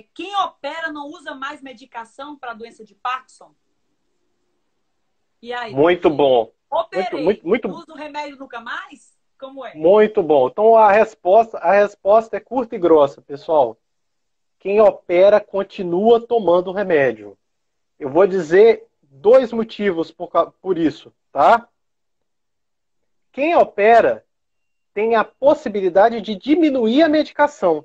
quem opera não usa mais medicação para a doença de Parkinson? E aí? Muito bom. Operei, muito, muito, muito... uso remédio nunca mais? Como é? Muito bom. Então a resposta, a resposta é curta e grossa, pessoal. Quem opera continua tomando o remédio. Eu vou dizer dois motivos por, por isso, tá? Quem opera tem a possibilidade de diminuir a medicação.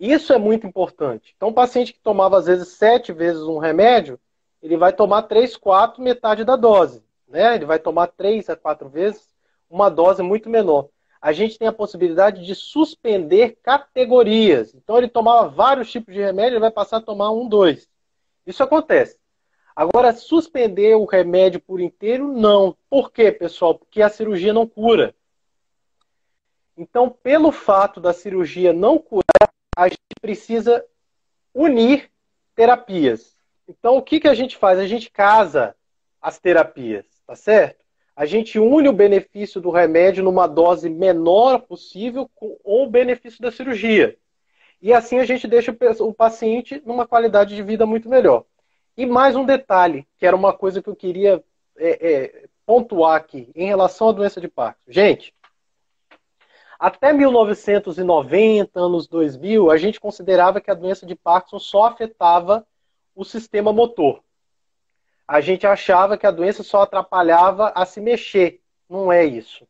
Isso é muito importante. Então, o paciente que tomava às vezes sete vezes um remédio, ele vai tomar três, quatro, metade da dose. Né? Ele vai tomar três a quatro vezes uma dose muito menor. A gente tem a possibilidade de suspender categorias. Então, ele tomava vários tipos de remédio, ele vai passar a tomar um, dois. Isso acontece. Agora, suspender o remédio por inteiro, não. Por quê, pessoal? Porque a cirurgia não cura. Então, pelo fato da cirurgia não curar, a gente precisa unir terapias. Então, o que, que a gente faz? A gente casa as terapias, tá certo? A gente une o benefício do remédio numa dose menor possível com o benefício da cirurgia. E assim a gente deixa o paciente numa qualidade de vida muito melhor. E mais um detalhe, que era uma coisa que eu queria é, é, pontuar aqui, em relação à doença de Parkinson. Gente, até 1990, anos 2000, a gente considerava que a doença de Parkinson só afetava o sistema motor. A gente achava que a doença só atrapalhava a se mexer. Não é isso.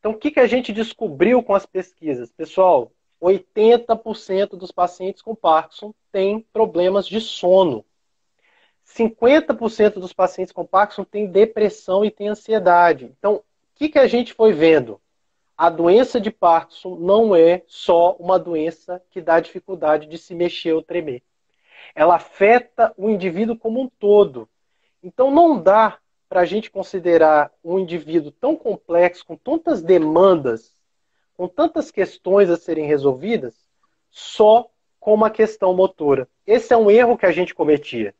Então, o que, que a gente descobriu com as pesquisas? Pessoal, 80% dos pacientes com Parkinson têm problemas de sono. 50% dos pacientes com Parkinson têm depressão e têm ansiedade. Então, o que, que a gente foi vendo? A doença de Parkinson não é só uma doença que dá dificuldade de se mexer ou tremer. Ela afeta o indivíduo como um todo. Então, não dá para a gente considerar um indivíduo tão complexo, com tantas demandas, com tantas questões a serem resolvidas, só com uma questão motora. Esse é um erro que a gente cometia.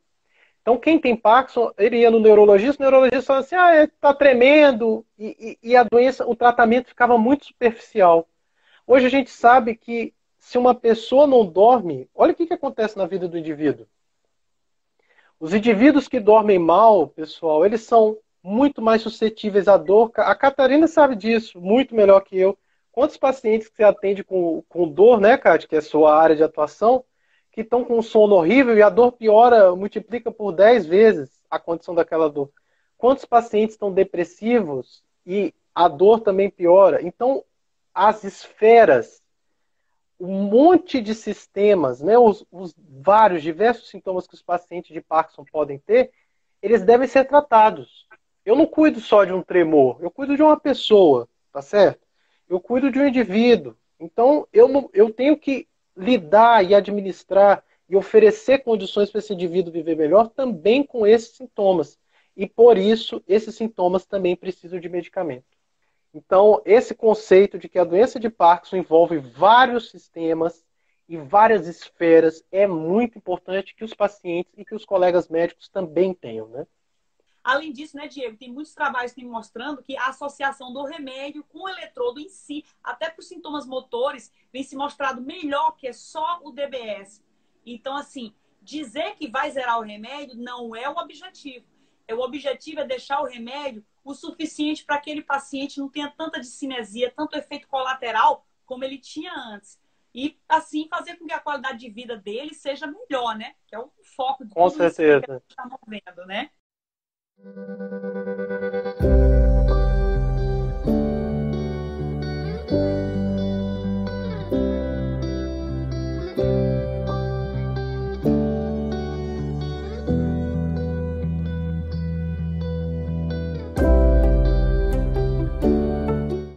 Então, quem tem Parkinson, ele ia no neurologista, o neurologista falava assim, ah, está tremendo, e, e, e, a doença, o tratamento ficava muito superficial. Hoje a gente sabe que se uma pessoa não dorme, olha o que, que acontece na vida do indivíduo. Os indivíduos que dormem mal, pessoal, eles são muito mais suscetíveis à dor. A Catarina sabe disso muito melhor que eu. Quantos pacientes que você atende com, com dor, né, Kátia, que é a sua área de atuação, que estão com um sono horrível e a dor piora, multiplica por 10 vezes a condição daquela dor. Quantos pacientes estão depressivos e a dor também piora? Então, as esferas, um monte de sistemas, né, os, os vários, diversos sintomas que os pacientes de Parkinson podem ter, eles devem ser tratados. Eu não cuido só de um tremor, eu cuido de uma pessoa, tá certo? eu cuido de um indivíduo. Então, eu, eu tenho que lidar e administrar e oferecer condições para esse indivíduo viver melhor também com esses sintomas. E por isso, esses sintomas também precisam de medicamento. Então, esse conceito de que a doença de Parkinson envolve vários sistemas e várias esferas é muito importante que os pacientes e que os colegas médicos também tenham, né? Além disso, né, Diego, tem muitos trabalhos que mostrando que a associação do remédio com o eletrodo em si, até para os sintomas motores, vem se mostrado melhor que é só o DBS. Então, assim, dizer que vai zerar o remédio não é o objetivo. É, o objetivo é deixar o remédio o suficiente para que aquele paciente não tenha tanta discinesia, tanto efeito colateral como ele tinha antes. E, assim, fazer com que a qualidade de vida dele seja melhor, né? Que é o foco Com certeza. que a gente está movendo, né? Thank you.